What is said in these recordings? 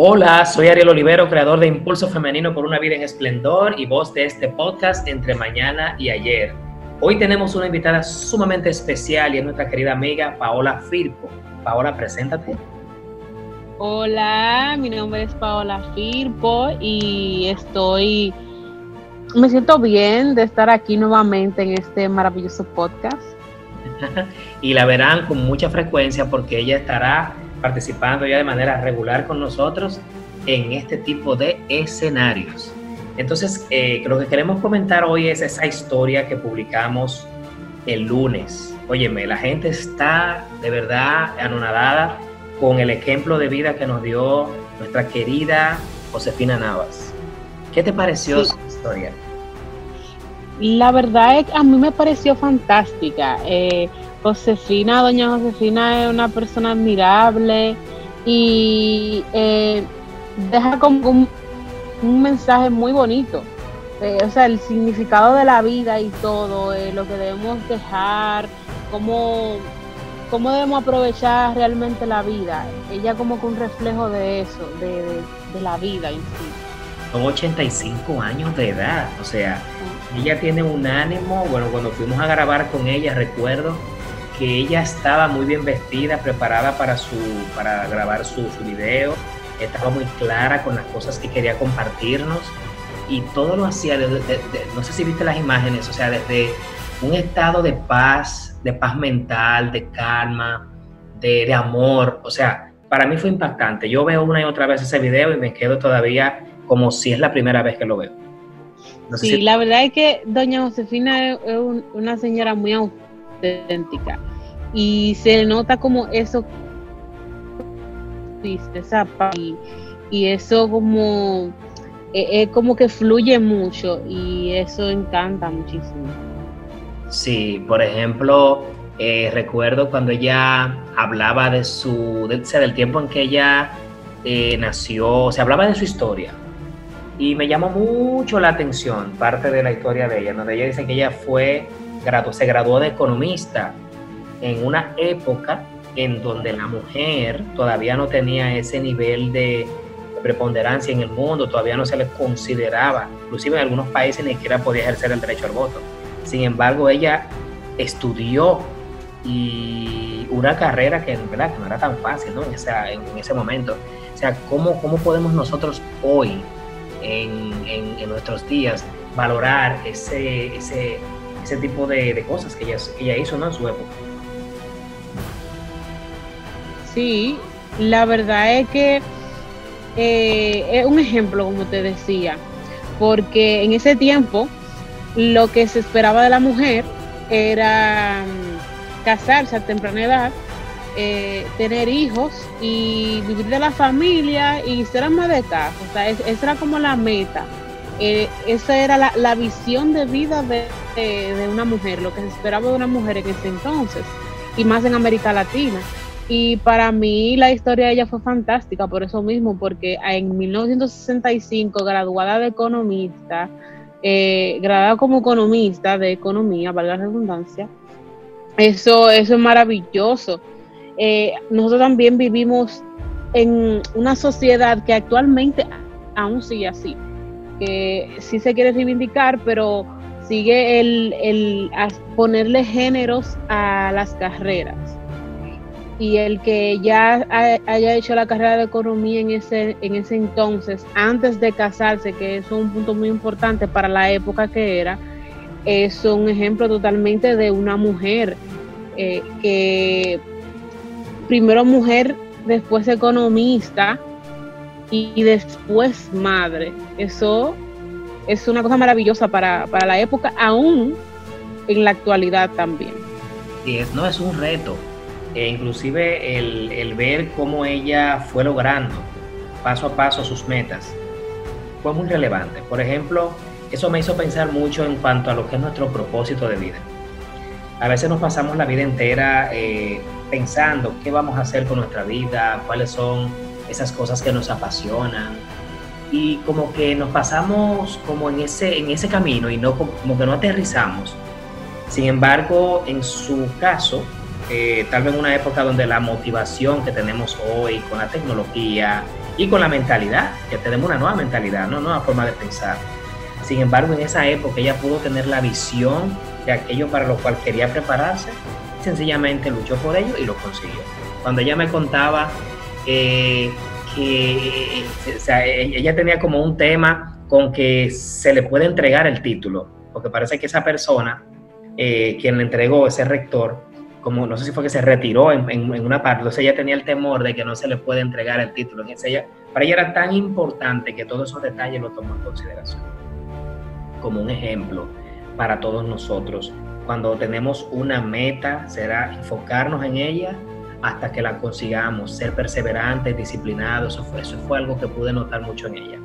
Hola, soy Ariel Olivero, creador de Impulso Femenino por una vida en esplendor y voz de este podcast entre mañana y ayer. Hoy tenemos una invitada sumamente especial y es nuestra querida amiga Paola Firpo. Paola, preséntate. Hola, mi nombre es Paola Firpo y estoy, me siento bien de estar aquí nuevamente en este maravilloso podcast. y la verán con mucha frecuencia porque ella estará participando ya de manera regular con nosotros en este tipo de escenarios. Entonces, eh, lo que queremos comentar hoy es esa historia que publicamos el lunes. Óyeme, la gente está de verdad anonadada con el ejemplo de vida que nos dio nuestra querida Josefina Navas. ¿Qué te pareció su historia? La verdad es que a mí me pareció fantástica. Eh, Josefina, doña Josefina es una persona admirable y eh, deja como un, mensaje muy bonito. Eh, o sea, el significado de la vida y todo, eh, lo que debemos dejar, cómo, cómo debemos aprovechar realmente la vida. Ella como que un reflejo de eso, de, la vida en sí. Son 85 años de edad, o sea, ella tiene un ánimo, bueno, cuando fuimos a grabar con ella, recuerdo, que ella estaba muy bien vestida, preparada para, su, para grabar su, su video, estaba muy clara con las cosas que quería compartirnos y todo lo hacía, no sé si viste las imágenes, o sea, desde un estado de paz, de paz mental, de calma, de, de, amor, o sea, para mí fue impactante. Yo veo una y otra vez ese video y me quedo todavía como si es la primera vez que lo veo. sí, la verdad es que doña Josefina es una señora muy auténtica y se nota como eso y, y eso como es, e, como que fluye mucho y eso encanta muchísimo. Sí, por ejemplo, eh, recuerdo cuando ella hablaba de su, del tiempo en que ella eh, nació, se hablaba de su historia. Y me llamó mucho la atención parte de la historia de ella, donde ella dice que ella fue, se graduó de economista en una época en donde la mujer todavía no tenía ese nivel de preponderancia en el mundo, todavía no se le consideraba, inclusive en algunos países ni siquiera podía ejercer el derecho al voto. Sin embargo, ella estudió una carrera que, ¿verdad? que no era tan fácil ¿no? en, en, ese momento. O sea, ¿cómo, cómo podemos nosotros hoy, en, en, nuestros días, valorar ese, ese, ese tipo de, de cosas que ella, ella hizo ¿no? en su época? Sí, la verdad es que eh, es un ejemplo, como te decía, porque en ese tiempo lo que se esperaba de la mujer era mm, casarse a temprana edad, eh, tener hijos y vivir de la familia y ser ama de casa. O sea, esa era como la meta. Eh, esa era la, visión de vida de, de, una mujer, lo que se esperaba de una mujer en ese entonces, y más en América Latina. Y para mí la historia de ella fue fantástica por eso mismo, porque en 1965, graduada de economista, eh, graduada como economista de economía, valga la redundancia, eso, eso es maravilloso. Eh, nosotros también vivimos en una sociedad que actualmente aún sigue así, que sí se quiere reivindicar, pero sigue el, el ponerle géneros a las carreras y el que ya haya hecho la carrera de economía en ese, en ese entonces, antes de casarse, que es un punto muy importante para la época que era, es un ejemplo totalmente de una mujer eh, que primero mujer, después economista y, después madre. Eso es una cosa maravillosa para, para la época, aún en la actualidad también. Y no es un reto, e inclusive el, ver cómo ella fue logrando paso a paso sus metas fue muy relevante. Por ejemplo, eso me hizo pensar mucho en cuanto a lo que es nuestro propósito de vida. A veces nos pasamos la vida entera eh, pensando qué vamos a hacer con nuestra vida, cuáles son esas cosas que nos apasionan y como que nos pasamos como en ese, en ese camino y no como que no aterrizamos. Sin embargo, en su caso, eh, tal vez en una época donde la motivación que tenemos hoy con la tecnología, y con la mentalidad, que tenemos una nueva mentalidad, una nueva forma de pensar. Sin embargo, en esa época ella pudo tener la visión de aquello para lo cual quería prepararse, sencillamente luchó por ello y lo consiguió. Cuando ella me contaba eh, que ella tenía como un tema con que se le puede entregar el título, porque parece que esa persona, eh, quien le entregó ese rector, como no sé si fue que se retiró en, una parte, entonces ella tenía el temor de que no se le puede entregar el título. Entonces ella, para ella era tan importante que todos esos detalles lo tomó en consideración. Como un ejemplo para todos nosotros. Cuando tenemos una meta, será enfocarnos en ella hasta que la consigamos, ser perseverantes, disciplinados. Eso fue, eso fue algo que pude notar mucho en ella.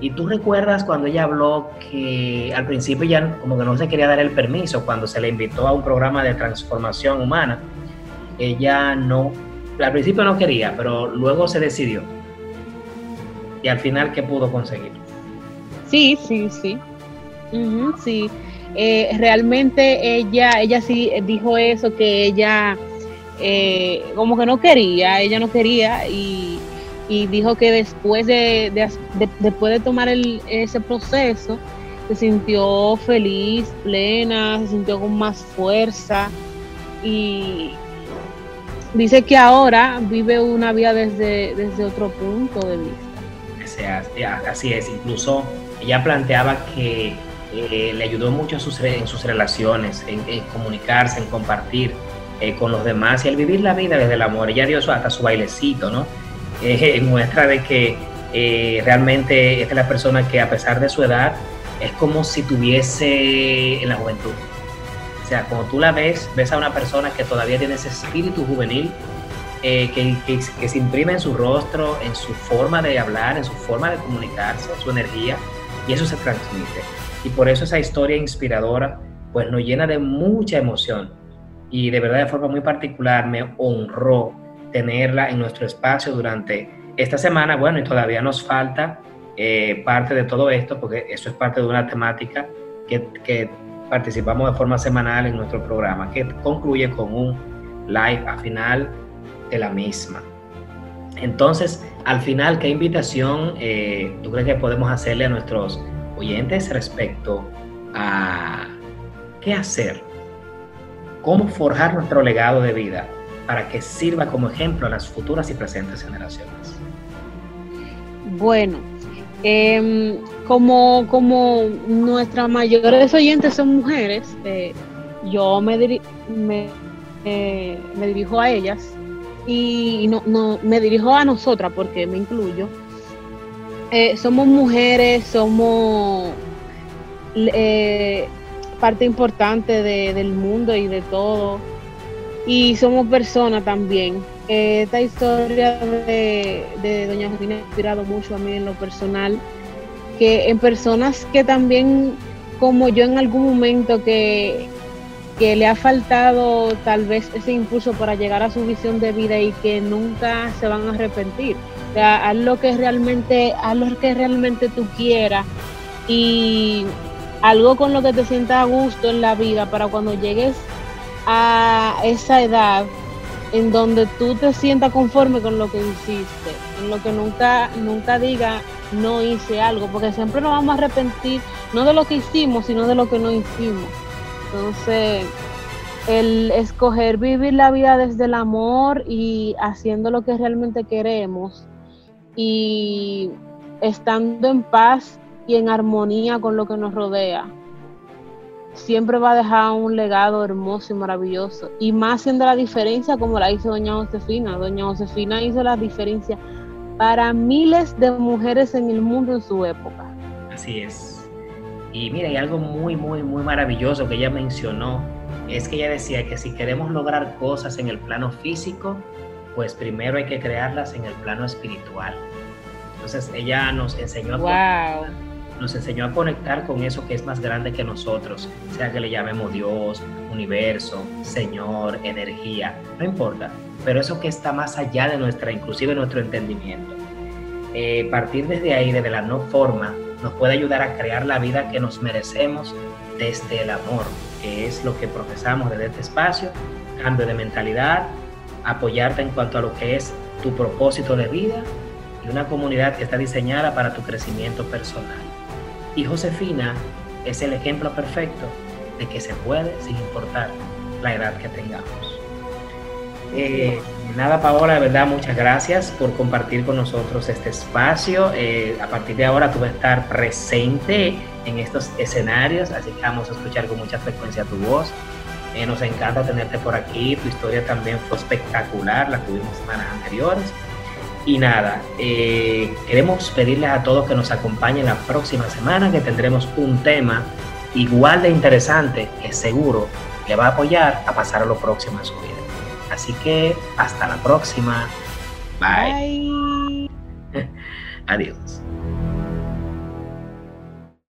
Y tú recuerdas cuando ella habló que al principio ya como que no se quería dar el permiso, cuando se le invitó a un programa de transformación humana, ella no, al principio no quería, pero luego se decidió. Y al final, ¿qué pudo conseguir? Sí, sí, sí. sí. Eh, realmente ella, ella sí dijo eso, que ella eh, como que no quería, ella no quería y y dijo que después de, después de tomar ese proceso se sintió feliz, plena, se sintió con más fuerza y dice que ahora vive una vida desde, desde otro punto de vista. Así es, incluso ella planteaba que eh, le ayudó mucho en sus, en sus relaciones, en, comunicarse, en compartir eh, con los demás y al vivir la vida desde el amor. Ella dio hasta su bailecito, ¿no? muestra de que eh, realmente esta es la persona que a pesar de su edad es como si tuviese en la juventud. O sea, como tú la ves, ves a una persona que todavía tiene ese espíritu juvenil eh, que, que, se imprime en su rostro, en su forma de hablar, en su forma de comunicarse, su energía, y eso se transmite. Y por eso esa historia inspiradora, pues nos llena de mucha emoción. Y de verdad, de forma muy particular, me honró tenerla en nuestro espacio durante esta semana. Bueno, y todavía nos falta eh, parte de todo esto, porque eso es parte de una temática que, participamos de forma semanal en nuestro programa, que concluye con un live a final de la misma. Entonces, al final, ¿qué invitación eh, tú crees que podemos hacerle a nuestros oyentes respecto a qué hacer? ¿Cómo forjar nuestro legado de vida? para que sirva como ejemplo a las futuras y presentes generaciones? Bueno, em, como, como nuestras mayores oyentes son mujeres, eh, yo me, me, eh, me, dirijo a ellas y no, no, me dirijo a nosotras porque me incluyo. Eh, somos mujeres, somos parte importante del mundo y de todo y somos personas también. esta historia de, Doña Josefina ha inspirado mucho a mí en lo personal, que en personas que también, como yo en algún momento, que, que le ha faltado tal vez ese impulso para llegar a su visión de vida y que nunca se van a arrepentir. O sea, haz lo que realmente, haz lo que realmente tú quieras y algo con lo que te sientas a gusto en la vida para cuando llegues a esa edad en donde tú te sientas conforme con lo que hiciste, en lo que nunca, nunca diga no hice algo, porque siempre nos vamos a arrepentir, no de lo que hicimos, sino de lo que no hicimos. Entonces, el escoger vivir la vida desde el amor y haciendo lo que realmente queremos y estando en paz y en armonía con lo que nos rodea siempre va a dejar un legado hermoso y maravilloso. Y más siendo la diferencia como la hizo doña Josefina. Doña Josefina hizo la diferencia para miles de mujeres en el mundo en su época. Así es. Y mira, hay algo muy, muy, muy maravilloso que ella mencionó. Es que ella decía que si queremos lograr cosas en el plano físico, pues primero hay que crearlas en el plano espiritual. Entonces ella nos enseñó a wow nos enseñó a conectar con eso que es más grande que nosotros, sea que le llamemos Dios, universo, Señor, energía, no importa, pero eso que está más allá de nuestra, inclusive nuestro entendimiento. Eh, partir desde ahí, desde la no forma, nos puede ayudar a crear la vida que nos merecemos desde el amor, que es lo que profesamos desde este espacio, cambio de mentalidad, apoyarte en cuanto a lo que es tu propósito de vida y una comunidad que está diseñada para tu crecimiento personal. Y Josefina es el ejemplo perfecto de que se puede sin importar la edad que tengamos. Eh, nada, Paola, de verdad, muchas gracias por compartir con nosotros este espacio. Eh, a partir de ahora tú vas a estar presente en estos escenarios, así que vamos a escuchar con mucha frecuencia tu voz. Eh, nos encanta tenerte por aquí, tu historia también fue espectacular, la tuvimos semanas anteriores. Y nada, queremos pedirles a todos que nos acompañen la próxima semana, que tendremos un tema igual de interesante que seguro le va a apoyar a pasar a lo próximo en su vida. Así que hasta la próxima. Bye. Bye. Adiós.